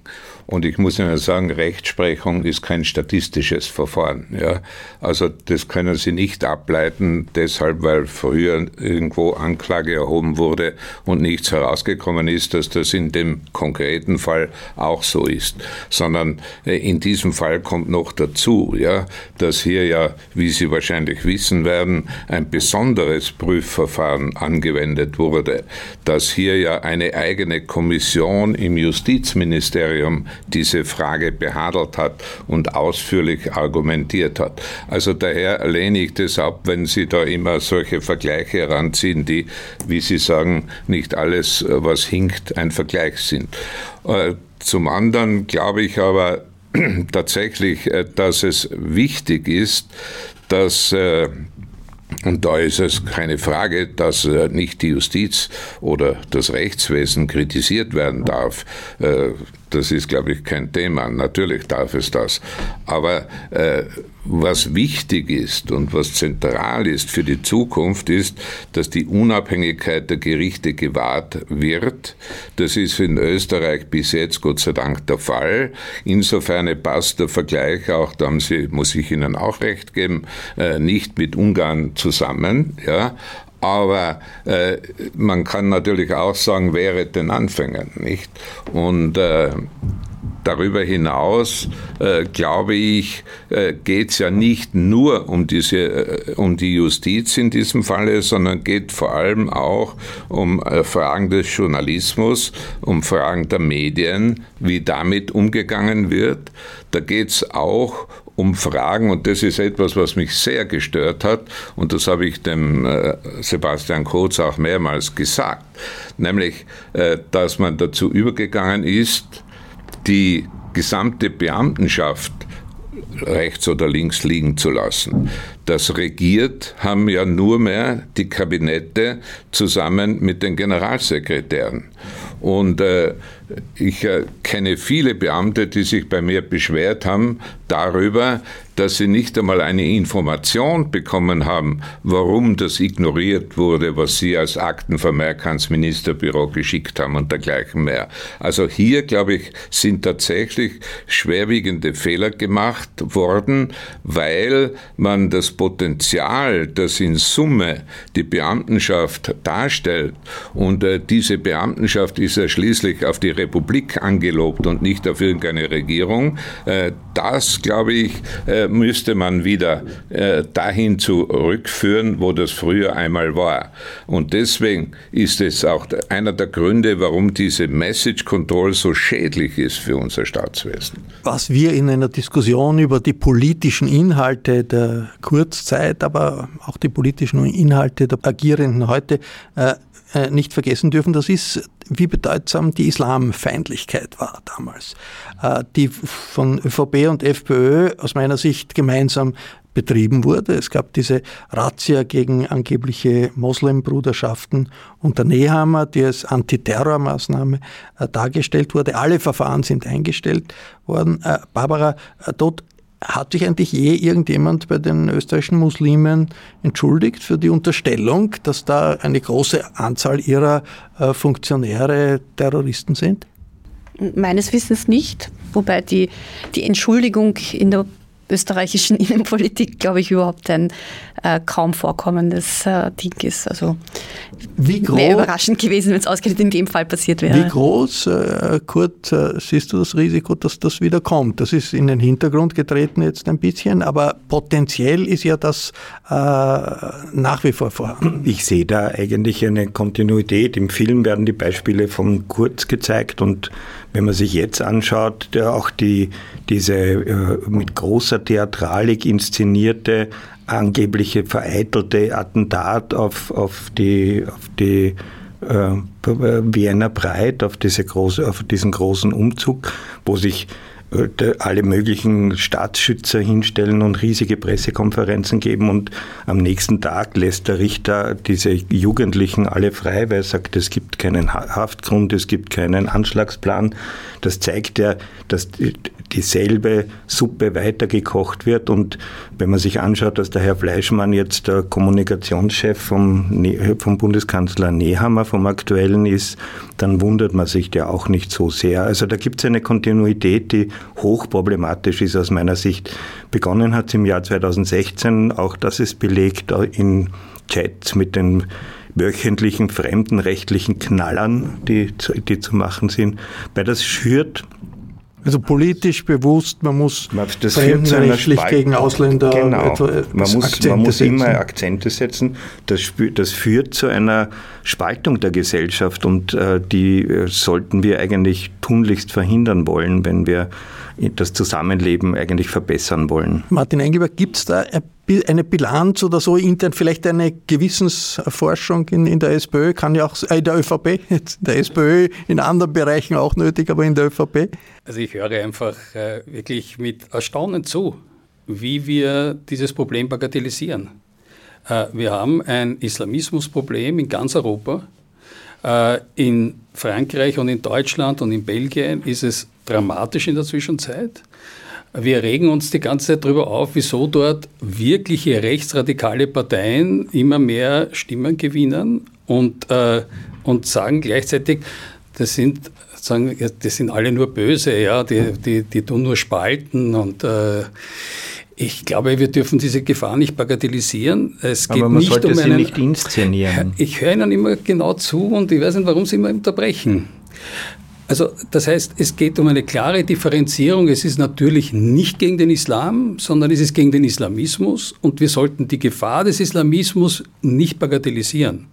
Und ich muss Ihnen sagen, Rechtsprechung ist kein statistisches Verfahren. Ja? Also das können Sie nicht ableiten, deshalb, weil früher irgendwo Anklage erhoben wurde und nichts herausgekommen ist, dass das in dem konkreten Fall auch so ist. Sondern äh, in diesem Fall kommt noch dazu, ja, dass hier ja, wie Sie wahrscheinlich wissen werden, ein besonderes Prüfverfahren angewendet wurde, dass hier ja eine eigene Kommission im Justizministerium diese Frage behandelt hat und ausführlich argumentiert hat. Also daher lehne ich das ab, wenn Sie da immer solche Vergleiche heranziehen, die, wie Sie sagen, nicht alles, was hinkt, ein Vergleich sind. Äh, zum anderen glaube ich aber tatsächlich, äh, dass es wichtig ist, dass äh, und da ist es keine Frage, dass nicht die Justiz oder das Rechtswesen kritisiert werden darf. Das ist, glaube ich, kein Thema. Natürlich darf es das. Aber äh, was wichtig ist und was zentral ist für die Zukunft, ist, dass die Unabhängigkeit der Gerichte gewahrt wird. Das ist in Österreich bis jetzt Gott sei Dank der Fall. Insofern passt der Vergleich auch, da Sie, muss ich Ihnen auch recht geben, äh, nicht mit Ungarn zusammen. Ja, aber äh, man kann natürlich auch sagen, wäre den Anfängen, nicht? Und äh, darüber hinaus, äh, glaube ich, äh, geht es ja nicht nur um, diese, äh, um die Justiz in diesem Falle, sondern geht vor allem auch um äh, Fragen des Journalismus, um Fragen der Medien, wie damit umgegangen wird. Da geht es auch um Fragen, und das ist etwas, was mich sehr gestört hat, und das habe ich dem äh, Sebastian Kurz auch mehrmals gesagt, nämlich, äh, dass man dazu übergegangen ist, die gesamte Beamtenschaft rechts oder links liegen zu lassen. Das regiert haben ja nur mehr die Kabinette zusammen mit den Generalsekretären. Und äh, ich äh, kenne viele Beamte, die sich bei mir beschwert haben darüber, dass sie nicht einmal eine Information bekommen haben, warum das ignoriert wurde, was sie als Aktenvermerk ans Ministerbüro geschickt haben und dergleichen mehr. Also hier, glaube ich, sind tatsächlich schwerwiegende Fehler gemacht worden, weil man das Potenzial, das in Summe die Beamtenschaft darstellt, und äh, diese Beamtenschaft ist ja schließlich auf die Republik angelobt und nicht auf irgendeine Regierung, äh, das, glaube ich, äh, müsste man wieder äh, dahin zurückführen, wo das früher einmal war. Und deswegen ist es auch einer der Gründe, warum diese Message Control so schädlich ist für unser Staatswesen. Was wir in einer Diskussion über die politischen Inhalte der Kurzzeit, aber auch die politischen Inhalte der Agierenden heute nicht vergessen dürfen, das ist, wie bedeutsam die Islamfeindlichkeit war damals, äh, die von ÖVP und FPÖ aus meiner Sicht gemeinsam betrieben wurde. Es gab diese Razzia gegen angebliche Moslembruderschaften unter Nehammer, die als Antiterrormaßnahme äh, dargestellt wurde. Alle Verfahren sind eingestellt worden. Äh, Barbara, äh, dort hat sich eigentlich je irgendjemand bei den österreichischen Muslimen entschuldigt für die Unterstellung, dass da eine große Anzahl ihrer äh, Funktionäre Terroristen sind? Meines Wissens nicht, wobei die, die Entschuldigung in der österreichischen Innenpolitik, glaube ich, überhaupt ein äh, kaum vorkommendes äh, Ding ist. Also wäre überraschend gewesen, wenn es ausgerechnet in dem Fall passiert wäre. Wie groß, äh, Kurt, äh, siehst du das Risiko, dass das wieder kommt? Das ist in den Hintergrund getreten jetzt ein bisschen, aber potenziell ist ja das äh, nach wie vor vorhanden. Ich sehe da eigentlich eine Kontinuität. Im Film werden die Beispiele von Kurz gezeigt und wenn man sich jetzt anschaut, auch die, diese äh, mit großer Theatralik inszenierte angebliche vereitelte Attentat auf, auf die, auf die äh, Wiener Breit, auf, diese große, auf diesen großen Umzug, wo sich alle möglichen Staatsschützer hinstellen und riesige Pressekonferenzen geben und am nächsten Tag lässt der Richter diese Jugendlichen alle frei, weil er sagt, es gibt keinen Haftgrund, es gibt keinen Anschlagsplan. Das zeigt ja, dass dieselbe Suppe weitergekocht wird und wenn man sich anschaut, dass der Herr Fleischmann jetzt der Kommunikationschef vom, ne-, vom Bundeskanzler Nehammer vom Aktuellen ist, dann wundert man sich ja auch nicht so sehr. Also da gibt es eine Kontinuität, die hochproblematisch ist aus meiner Sicht. Begonnen hat es im Jahr 2016, auch das ist belegt in Chats mit den wöchentlichen fremdenrechtlichen Knallern, die, die zu machen sind. Weil das schürt also politisch bewusst, man muss das fremdenrechtlich gegen Ausländer genau. man muss, Akzente man muss setzen. immer Akzente setzen. Das, das, führt zu einer Spaltung der Gesellschaft und äh, die äh, sollten wir eigentlich tunlichst verhindern wollen, wenn wir das Zusammenleben eigentlich verbessern wollen. Martin Engelberg, gibt es da eine Bilanz oder so intern, vielleicht eine Gewissensforschung in, in der SPÖ, kann ja auch, äh, in der ÖVP, in der SPÖ in anderen Bereichen auch nötig, aber in der ÖVP? Also ich höre einfach äh, wirklich mit Erstaunen zu, wie wir dieses Problem bagatellisieren. Äh, wir haben ein Islamismusproblem in ganz Europa in Frankreich und in Deutschland und in Belgien ist es dramatisch in der Zwischenzeit. Wir regen uns die ganze Zeit darüber auf, wieso dort wirkliche rechtsradikale Parteien immer mehr Stimmen gewinnen und, äh, und sagen gleichzeitig, das sind, sagen, das sind alle nur böse, ja, die, die, die tun nur spalten und äh, ich glaube, wir dürfen diese Gefahr nicht bagatellisieren. Es geht Aber man nicht sollte um sie einen, nicht inszenieren. Ich höre Ihnen immer genau zu und ich weiß nicht, warum Sie immer unterbrechen. Also das heißt, es geht um eine klare Differenzierung. Es ist natürlich nicht gegen den Islam, sondern es ist gegen den Islamismus und wir sollten die Gefahr des Islamismus nicht bagatellisieren.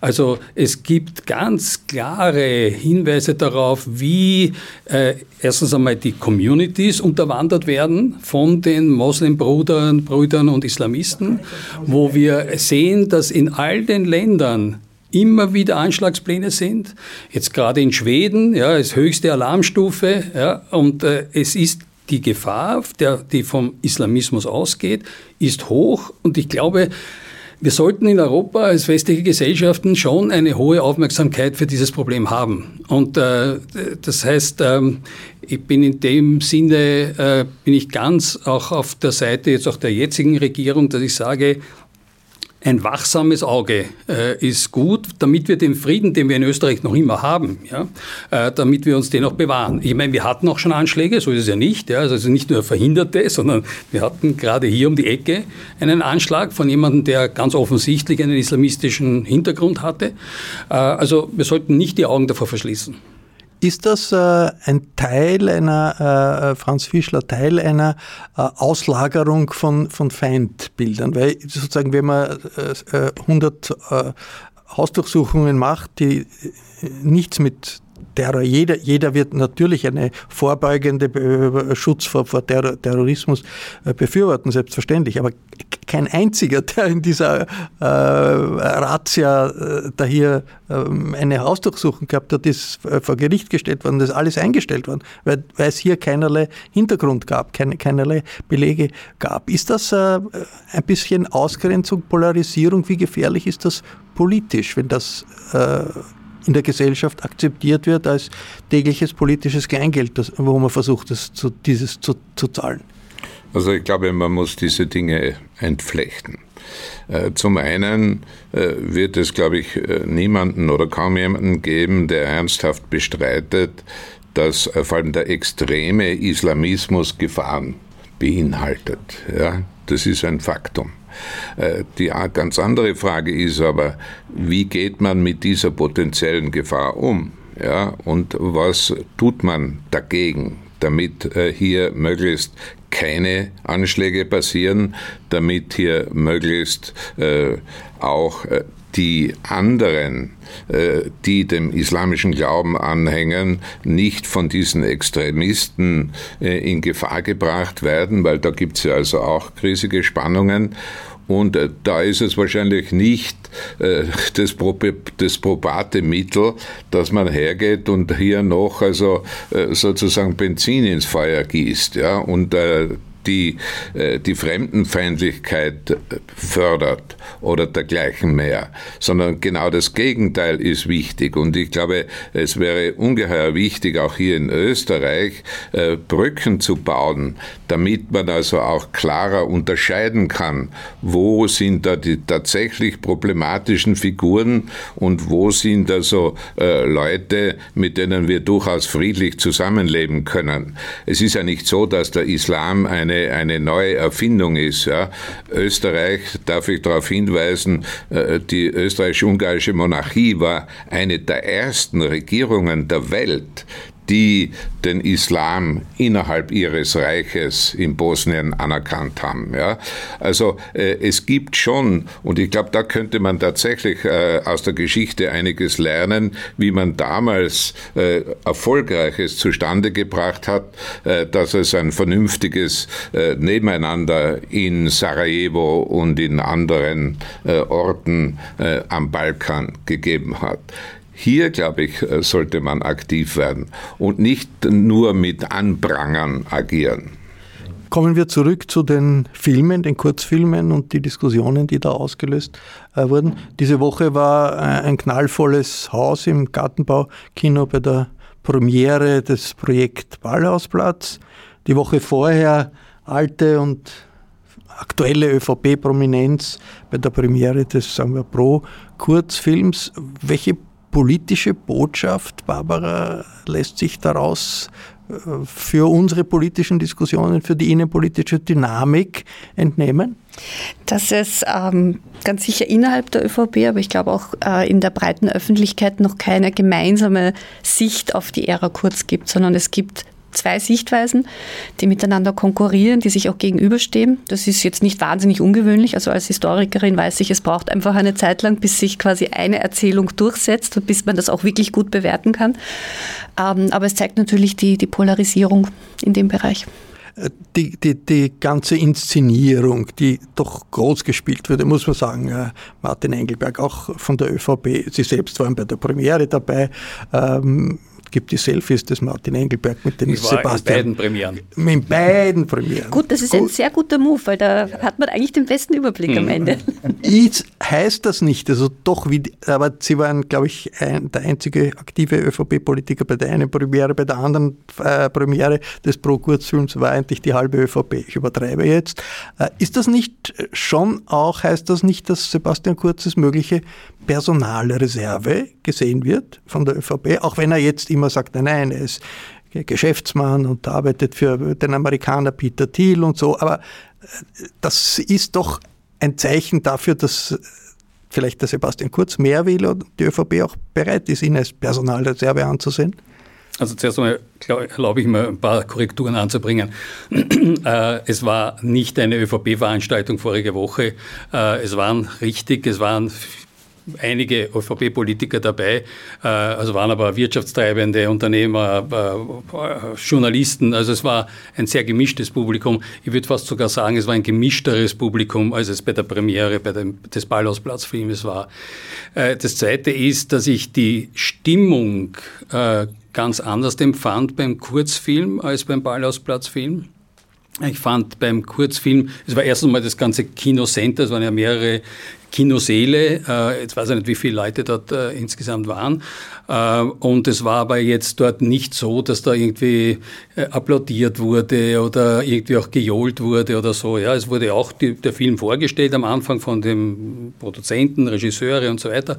Also es gibt ganz klare Hinweise darauf, wie äh, erstens einmal die Communities unterwandert werden von den Moslembrüdern Brüdern und Islamisten, wo wir sehen, dass in all den Ländern immer wieder Anschlagspläne sind. Jetzt gerade in Schweden, ja, ist höchste Alarmstufe, ja, und äh, es ist die Gefahr, der, die vom Islamismus ausgeht, ist hoch und ich glaube, wir sollten in Europa als westliche Gesellschaften schon eine hohe Aufmerksamkeit für dieses Problem haben. Und äh, das heißt, ähm, ich bin in dem Sinne, äh, bin ich ganz auch auf der Seite jetzt auch der jetzigen Regierung, dass ich sage, ein wachsames Auge äh, ist gut, damit wir den Frieden, den wir in Österreich noch immer haben, ja, äh, damit wir uns den auch bewahren. Ich meine, wir hatten auch schon Anschläge, so ist es ja nicht. Ja, also nicht nur Verhinderte, sondern wir hatten gerade hier um die Ecke einen Anschlag von jemandem, der ganz offensichtlich einen islamistischen Hintergrund hatte. Äh, also wir sollten nicht die Augen davor verschließen. Ist das äh, ein Teil einer, äh, Franz Fischler, Teil einer äh, Auslagerung von, von Feindbildern? Weil sozusagen, wenn man 100 äh, äh, Hausdurchsuchungen macht, die äh, nichts mit Terror. Jeder, jeder wird natürlich eine vorbeugende Schutz vor, vor Terror, Terrorismus befürworten, selbstverständlich. Aber kein einziger, der in dieser äh, Razzia äh, da hier äh, eine Hausdurchsuchung gehabt hat, ist äh, vor Gericht gestellt worden, das ist alles eingestellt worden, weil, weil es hier keinerlei Hintergrund gab, keine, keinerlei Belege gab. Ist das äh, ein bisschen Ausgrenzung, Polarisierung? Wie gefährlich ist das politisch, wenn das äh, in der Gesellschaft akzeptiert wird als tägliches politisches Kleingeld, das, wo man versucht, das zu, dieses zu, zu zahlen? Also ich glaube, man muss diese Dinge entflechten. Äh, zum einen äh, wird es, glaube ich, äh, niemanden oder kaum jemanden geben, der ernsthaft bestreitet, dass vor allem der extreme Islamismus Gefahren beinhaltet. Ja, das ist ein Faktum. Die ganz andere Frage ist aber, wie geht man mit dieser potenziellen Gefahr um? Ja, und was tut man dagegen? damit äh, hier möglichst keine Anschläge passieren, damit hier möglichst äh, auch äh, die anderen, äh, die dem islamischen Glauben anhängen, nicht von diesen Extremisten äh, in Gefahr gebracht werden, weil da gibt es ja also auch riesige Spannungen. Und äh, da ist es wahrscheinlich nicht äh, das, das probate Mittel, dass man hergeht und hier noch also sozusagen Benzin ins Feuer gießt, ja, und die äh, die Fremdenfeindlichkeit fördert oder dergleichen mehr, sondern genau das Gegenteil ist wichtig. Und ich glaube, es wäre ungeheuer wichtig, auch hier in Österreich äh, Brücken zu bauen, damit man also auch klarer unterscheiden kann, wo sind da die tatsächlich problematischen Figuren und wo sind also äh, Leute, mit denen wir durchaus friedlich zusammenleben können. Es ist ja nicht so, dass der Islam eine eine, eine neue Erfindung ist. Ja. Österreich, darf ich darauf hinweisen, äh, die österreichisch-ungarische Monarchie war eine der ersten Regierungen der Welt, die den Islam innerhalb ihres Reiches in Bosnien anerkannt haben. Ja? Also äh, es gibt schon, und ich glaube, da könnte man tatsächlich äh, aus der Geschichte einiges lernen, wie man damals äh, Erfolgreiches zustande gebracht hat, äh, dass es ein vernünftiges äh, Nebeneinander in Sarajevo und in anderen äh, Orten am Balkan gegeben hat. Hier, glaube ich, äh, sollte man aktiv werden und nicht nur mit Anprangern agieren. kommen wir zurück zu den Filmen, den Kurzfilmen und die Diskussionen, die da ausgelöst äh, wurden. Diese Woche war äh, ein knallvolles Haus im Gartenbaukino bei der Premiere des Projekt Ballhausplatz. Die Woche vorher alte und aktuelle ÖVP-Prominenz bei der Premiere des, sagen wir, Pro-Kurzfilms. Welche politische Botschaft, Barbara, lässt sich daraus äh, für unsere politischen Diskussionen, für die innenpolitische Dynamik entnehmen? Dass es ähm, ganz sicher innerhalb der ÖVP, aber ich glaube auch äh, in der breiten Öffentlichkeit noch keine gemeinsame Sicht auf die Ära Kurz gibt, sondern es gibt zwei Sichtweisen, die miteinander konkurrieren, die sich auch gegenüberstehen. Das ist jetzt nicht wahnsinnig ungewöhnlich. Also als Historikerin weiß ich, es braucht einfach eine Zeit lang, bis sich quasi eine Erzählung durchsetzt und bis man das auch wirklich gut bewerten kann. Ähm, aber es zeigt natürlich die, die Polarisierung in dem Bereich. Die, die, die ganze Inszenierung, die doch groß gespielt wurde, muss man sagen, äh, Martin Engelberg, auch von der ÖVP, Sie selbst waren bei der Premiere dabei. Ähm, gibt die Selfies des Martin Engelberg mit dem ich war Sebastian. In beiden Premieren. In beiden Premieren. Gut, das ist Gut. ein sehr guter Move, weil da hat man eigentlich den besten Überblick mhm. am Ende. Jetzt heißt das nicht, also doch, wie, aber Sie waren, glaube ich, ein, der einzige aktive ÖVP-Politiker bei der einen Premiere, bei der anderen äh, Premiere des Pro-Kurzfilms war eigentlich die halbe ÖVP. Ich übertreibe jetzt. Äh, ist das nicht schon auch, heißt das nicht, dass Sebastian Kurzes mögliche Personalreserve gesehen wird von der ÖVP, auch wenn er jetzt immer sagt, nein, nein, er ist Geschäftsmann und arbeitet für den Amerikaner Peter Thiel und so, aber äh, das ist doch ein Zeichen dafür, dass vielleicht der Sebastian Kurz mehr will und die ÖVP auch bereit ist, ihn als Personalreserve anzusehen? Also zuerst einmal erlaube ich mir ein paar Korrekturen anzubringen. Äh, es war nicht eine ÖVP-Veranstaltung vorige Woche. Äh, es waren richtig, es waren einige ÖVP-Politiker dabei, äh, also waren aber Wirtschaftstreibende, Unternehmer, äh, Journalisten. Also es war ein sehr gemischtes Publikum. Ich würde fast sogar sagen, es war ein gemischteres Publikum, als es bei der Premiere bei dem, des Ballhausplatzfilmes war. Äh, das Zweite ist, dass ich die Stimmung ganz anders empfand beim Kurzfilm als beim Ballhausplatzfilm. Ich fand beim Kurzfilm, es war erst einmal das ganze Kinocenter, es waren ja mehrere Kinoseele. Äh, jetzt weiß ich nicht, wie viele Leute dort äh, insgesamt waren. Äh, und es war aber jetzt dort nicht so, dass da irgendwie applaudiert wurde oder irgendwie auch gejohlt wurde oder so. Ja, es wurde auch die, der Film vorgestellt am Anfang von dem Produzenten, Regisseure und so weiter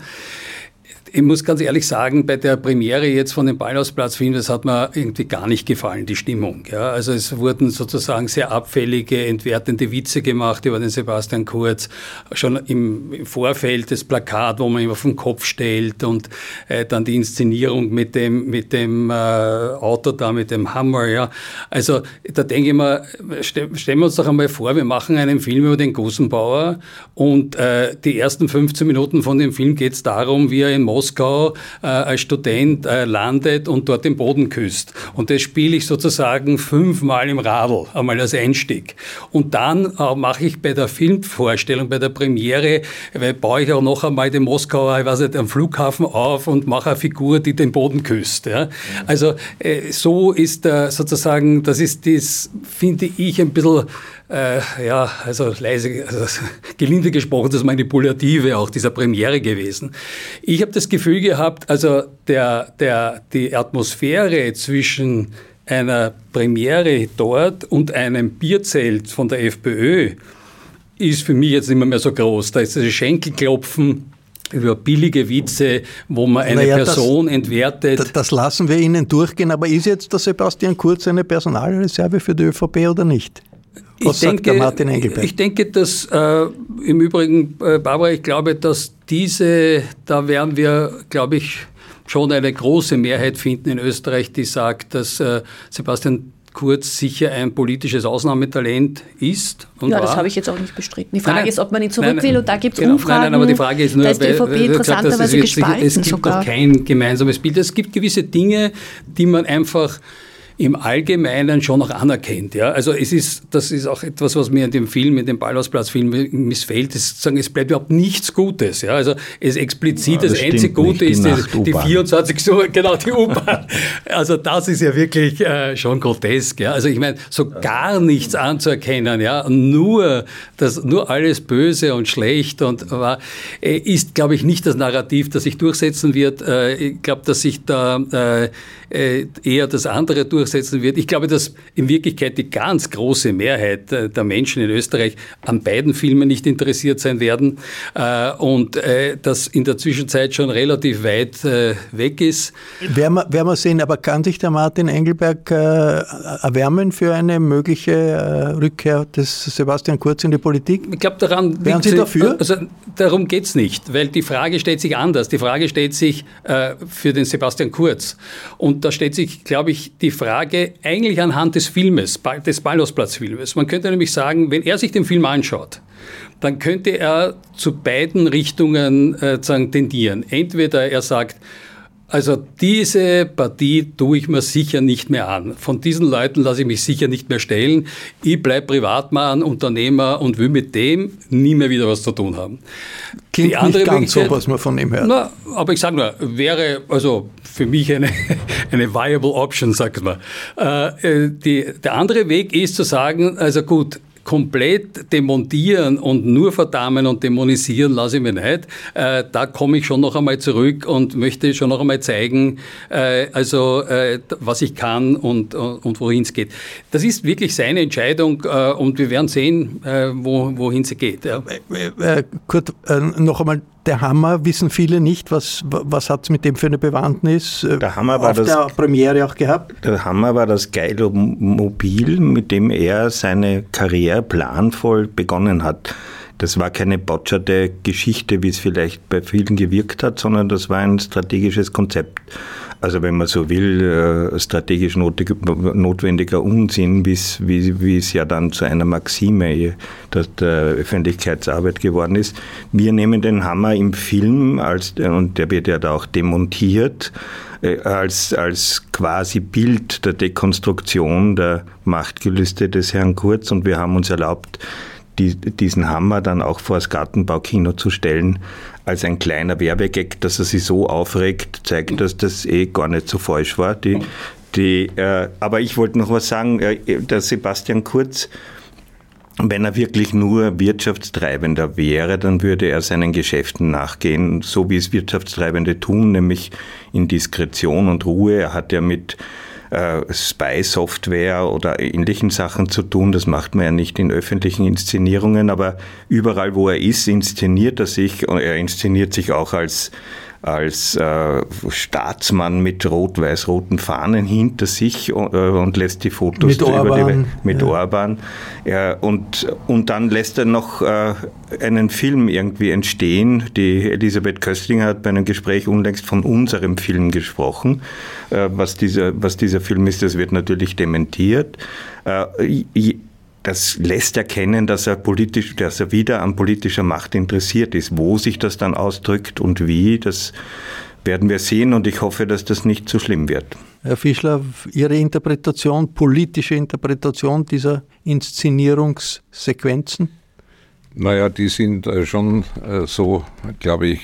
ich muss ganz ehrlich sagen, bei der Premiere jetzt von dem Ballhausplatzfilm, das hat mir irgendwie gar nicht gefallen, die Stimmung. Ja, also es wurden sozusagen sehr abfällige, entwertende Witze gemacht über den Sebastian Kurz. Schon im Vorfeld das Plakat, wo man ihn auf den Kopf stellt und äh, dann die Inszenierung mit dem, mit dem äh, Auto da, mit dem Hammer. Ja. Also da denke ich mir, stellen wir uns doch einmal vor, wir machen einen Film über den Gusenbauer und äh, die ersten 15 Minuten von dem Film geht es darum, wie er in Moskau Moskau äh, als Student äh, landet und dort den Boden küsst. Und das spiele ich sozusagen fünfmal im Radl, einmal als Einstieg. Und dann äh, mache ich bei der Filmvorstellung, bei der Premiere, weil baue ich auch noch einmal den Moskauer, ich weiß nicht, am Flughafen auf und mache eine Figur, die den Boden küsst. Ja? Also äh, so ist äh, sozusagen, das ist das, finde ich, ein bisschen äh, ja, also leise, also gelinde gesprochen, das Manipulative auch dieser Premiere gewesen. Ich habe das Gefühl gehabt, also der, der, die Atmosphäre zwischen einer Premiere dort und einem Bierzelt von der FPÖ ist für mich jetzt nicht mehr, mehr so groß. Da ist das Schenkelklopfen über billige Witze, wo man eine naja, Person das, entwertet. Das lassen wir Ihnen durchgehen, aber ist jetzt der Sebastian Kurz eine Personalreserve für die ÖVP oder nicht? Was ich denke, Martin Engelberg? Ich denke, dass äh, im Übrigen, äh, Barbara, ich glaube, dass diese, da werden wir, glaube ich, schon eine große Mehrheit finden in Österreich, die sagt, dass äh, Sebastian Kurz sicher ein politisches Ausnahmetalent ist. ja, war. das habe ich jetzt auch nicht bestritten. Die Frage nein, ist, ob man ihn zurück nein, will und da gibt es genau, Umfragen. Nein, nein, aber die Frage ist nur, da ist die ÖVP interessanterweise gespalten Es gibt sogar. kein gemeinsames Bild. Es gibt gewisse Dinge, die man einfach im Allgemeinen schon noch anerkennt. Ja? Also es ist, das ist auch etwas, was mir in dem Film, in dem Ballhausplatz-Film missfällt, ist sagen, es bleibt überhaupt nichts Gutes. Ja? Also es explizit, ja, das, das einzige Gute ist die, die 24 so, genau, die U-Bahn. also das ist ja wirklich äh, schon grotesk. Ja? Also ich meine, so gar nichts anzuerkennen, ja, nur, das, nur alles böse und schlecht und äh, ist, glaube ich, nicht das Narrativ, das sich durchsetzen wird. Äh, ich glaube, dass sich da äh, äh, eher das andere durchsetzen wird. Ich glaube, dass in Wirklichkeit die ganz große Mehrheit äh, der Menschen in Österreich an beiden Filmen nicht interessiert sein werden äh, und das in der Zwischenzeit schon relativ weit weg ist. Werden wir, werden wir sehen, aber kann sich der Martin Engelberg erwärmen für eine mögliche Rückkehr des Sebastian Kurz in die Politik? Ich glaube, daran Wären Sie dafür? Also, darum geht es nicht, weil die Frage stellt sich anders. Die Frage stellt sich für den Sebastian Kurz. Und da stellt sich, glaube ich, die Frage eigentlich anhand des Filmes, des Ballhausplatz-Filmes. Man könnte nämlich sagen, wenn er sich den Film anschaut, dann könnte er zu beiden Richtungen äh, tendieren. Entweder er sagt, also diese Partie tue ich mir sicher nicht mehr an. Von diesen Leuten lasse ich mich sicher nicht mehr stellen. Ich bleibe Privatmann, Unternehmer und will mit dem nie mehr wieder was zu tun haben. Klingt die andere nicht ganz so, was man von ihm hört. Na, aber ich sage nur, wäre also für mich eine, eine viable option, sagt man. Äh, die, der andere Weg ist zu sagen, also gut, komplett demontieren und nur verdammen und dämonisieren lasse ich mir nicht. Äh, da komme ich schon noch einmal zurück und möchte schon noch einmal zeigen, äh, also äh, was ich kann und, und wohin es geht. Das ist wirklich seine Entscheidung äh, und wir werden sehen, äh, wo, wohin sie geht. Ja. Äh, Kurt, noch einmal der Hammer wissen viele nicht. Was, was hat es mit dem für eine Bewandtnis äh, der Hammer war auf das, der Premiere auch gehabt? Der Hammer war das geile Mobil, mit dem er seine Karriere planvoll begonnen hat. Das war keine botscherte Geschichte, wie es vielleicht bei vielen gewirkt hat, sondern das war ein strategisches Konzept. Also wenn man so will, äh, strategisch notwendiger Unsinn, wie es ja dann zu einer Maxime der, der Öffentlichkeitsarbeit geworden ist. Wir nehmen den Hammer im Film, als, und der wird ja da auch demontiert, äh, als, als quasi Bild der Dekonstruktion der Machtgelüste des Herrn Kurz und wir haben uns erlaubt, die, diesen Hammer dann auch vor das Gartenbaukino zu stellen, als ein kleiner Werbegag, dass er sich so aufregt, zeigt, dass das eh gar nicht so falsch war. Die, die, äh, aber ich wollte noch was sagen, äh, der Sebastian Kurz, wenn er wirklich nur Wirtschaftstreibender wäre, dann würde er seinen Geschäften nachgehen, so wie es Wirtschaftstreibende tun, nämlich in Diskretion und Ruhe. Er hat ja mit äh, Spy-Software oder ähnlichen Sachen zu tun. Das macht man ja nicht in öffentlichen Inszenierungen, aber überall, wo er ist, inszeniert er sich. Und er inszeniert sich auch als als äh, Staatsmann mit rot-weiß-roten Fahnen hinter sich äh, und lässt die Fotos mit Orban, die, mit ja. Orban. Ja, und, und dann lässt er noch äh, einen Film irgendwie entstehen. Die Elisabeth Köstlinger hat bei einem Gespräch unlängst von unserem Film gesprochen. Äh, was, dieser, was dieser Film ist, das wird natürlich dementiert. Das lässt erkennen, dass er politisch, dass er wieder an politischer Macht interessiert ist. Wo sich das dann ausdrückt und wie, das werden wir sehen und ich hoffe, dass das nicht zu schlimm wird. Herr Fischler, Ihre Interpretation, politische Interpretation dieser Inszenierungssequenzen? Naja, die sind äh, schon äh, so, glaube ich,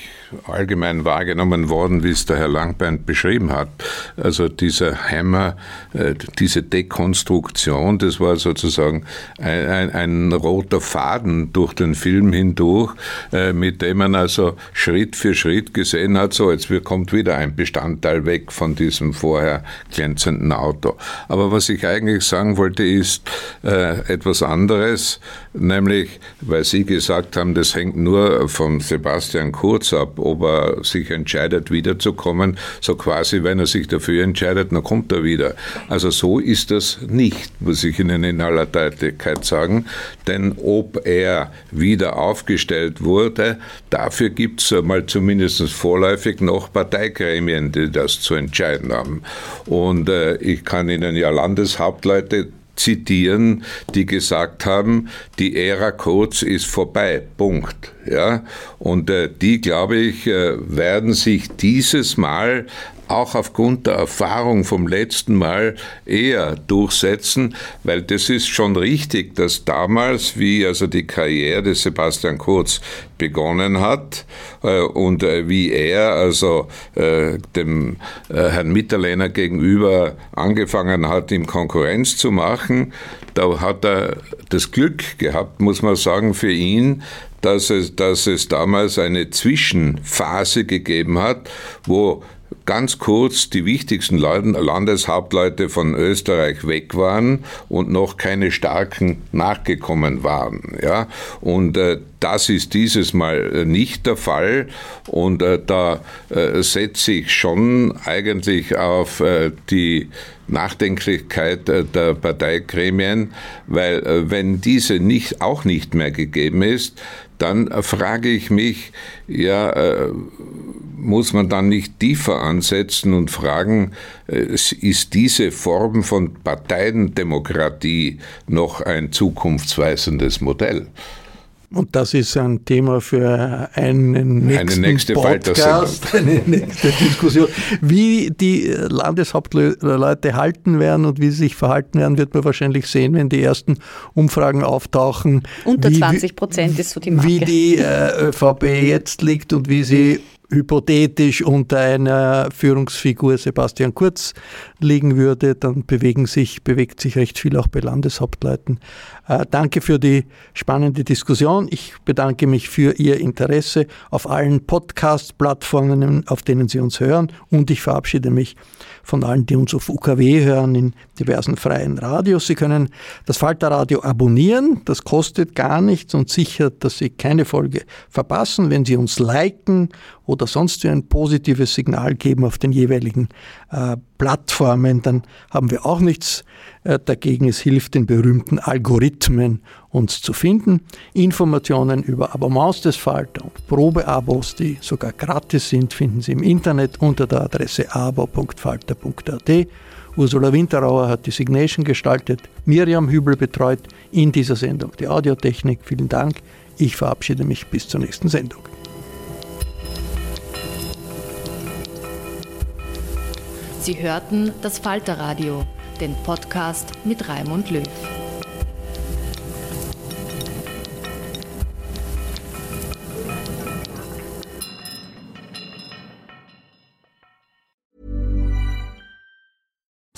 allgemein wahrgenommen worden, wie es der Herr Langbein beschrieben hat. Also dieser Hammer, äh, diese Dekonstruktion, das war sozusagen ein, ein, ein roter Faden durch den Film hindurch, mit dem man also Schritt für Schritt gesehen hat, so jetzt kommt wieder ein Bestandteil weg von diesem vorher glänzenden Auto. Aber was ich eigentlich sagen wollte, ist etwas anderes, nämlich, weil Sie gesagt haben, das hängt nur von Sebastian Kurz ab, ob er sich entscheidet, wiederzukommen. So quasi, wenn er sich dafür entscheidet, dann kommt er wieder. Also so ist das nicht, muss ich Ihnen in aller Deutlichkeit sagen. Denn ob er wieder aufgestellt wurde, dafür gibt es mal zumindest vorläufig noch Parteigremien, die das zu entscheiden haben. Und äh, ich kann Ihnen ja Landeshauptleute zitieren, die gesagt haben, die Ära Kurz ist vorbei. Punkt. Ja? Und äh, die, glaube ich, äh, werden sich dieses Mal auch aufgrund der Erfahrung vom letzten Mal eher durchsetzen, weil das ist schon richtig, dass damals, wie also die Karriere des Sebastian Kurz begonnen hat äh, und äh, wie er also äh, dem äh, Herrn Mitterlehner gegenüber angefangen hat, ihm Konkurrenz zu machen, da hat er das Glück gehabt, muss man sagen, für ihn, dass es, dass es damals eine Zwischenphase gegeben hat, wo ganz kurz die wichtigsten Landeshauptleute von Österreich weg waren und noch keine starken nachgekommen waren. Ja? Und äh, das ist dieses Mal äh, nicht der Fall und äh, da äh, setze ich schon eigentlich auf äh, die Nachdenklichkeit äh, der Parteigremien, weil wenn diese nicht, auch nicht mehr gegeben ist, dann frage ich mich, ja, muss man dann nicht tiefer ansetzen und fragen, äh, ist diese Form von Parteiendemokratie noch ein zukunftsweisendes Modell? Und das ist ein Thema für einen nächsten eine nächste Podcast, eine nächste Diskussion. Wie die Landeshauptleute halten werden und wie sie sich verhalten werden, wird man wahrscheinlich sehen, wenn die ersten Umfragen auftauchen. Unter wie, 20 Prozent ist so die Marke. Wie die äh, ÖVP jetzt liegt und wie sie hypothetisch unter einer Führungsfigur Sebastian Kurz liegen würde, dann bewegen sich, bewegt sich recht viel auch bei Landeshauptleuten. Äh, danke für die spannende Diskussion. Ich bedanke mich für Ihr Interesse auf allen Podcast-Plattformen, auf denen Sie uns hören und ich verabschiede mich von allen, die uns auf UKW hören, in diversen freien Radios. Sie können das Falterradio abonnieren. Das kostet gar nichts und sichert, dass Sie keine Folge verpassen. Wenn Sie uns liken oder sonst ein positives Signal geben auf den jeweiligen äh, Plattformen, dann haben wir auch nichts äh, dagegen. Es hilft den berühmten Algorithmen, uns zu finden. Informationen über Abonnements des Falter und Probeabos, die sogar gratis sind, finden Sie im Internet unter der Adresse abo.falter.at. Ursula Winterauer hat die Signation gestaltet, Miriam Hübel betreut in dieser Sendung die Audiotechnik. Vielen Dank. Ich verabschiede mich bis zur nächsten Sendung. Sie hörten das Falterradio, den Podcast mit Raimund Löw.